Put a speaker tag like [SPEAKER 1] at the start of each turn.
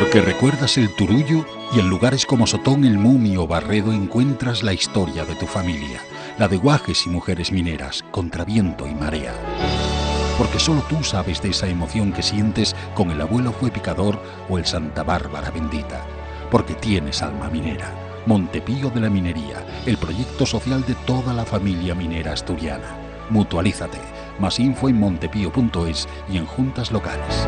[SPEAKER 1] Porque recuerdas el Turullo y en lugares como Sotón, El Mumio o Barredo encuentras la historia de tu familia, la de guajes y mujeres mineras, contra viento y marea. Porque solo tú sabes de esa emoción que sientes con el abuelo fue picador o el Santa Bárbara bendita. Porque tienes alma minera. Montepío de la Minería, el proyecto social de toda la familia minera asturiana. Mutualízate. Más info en montepío.es y en juntas locales.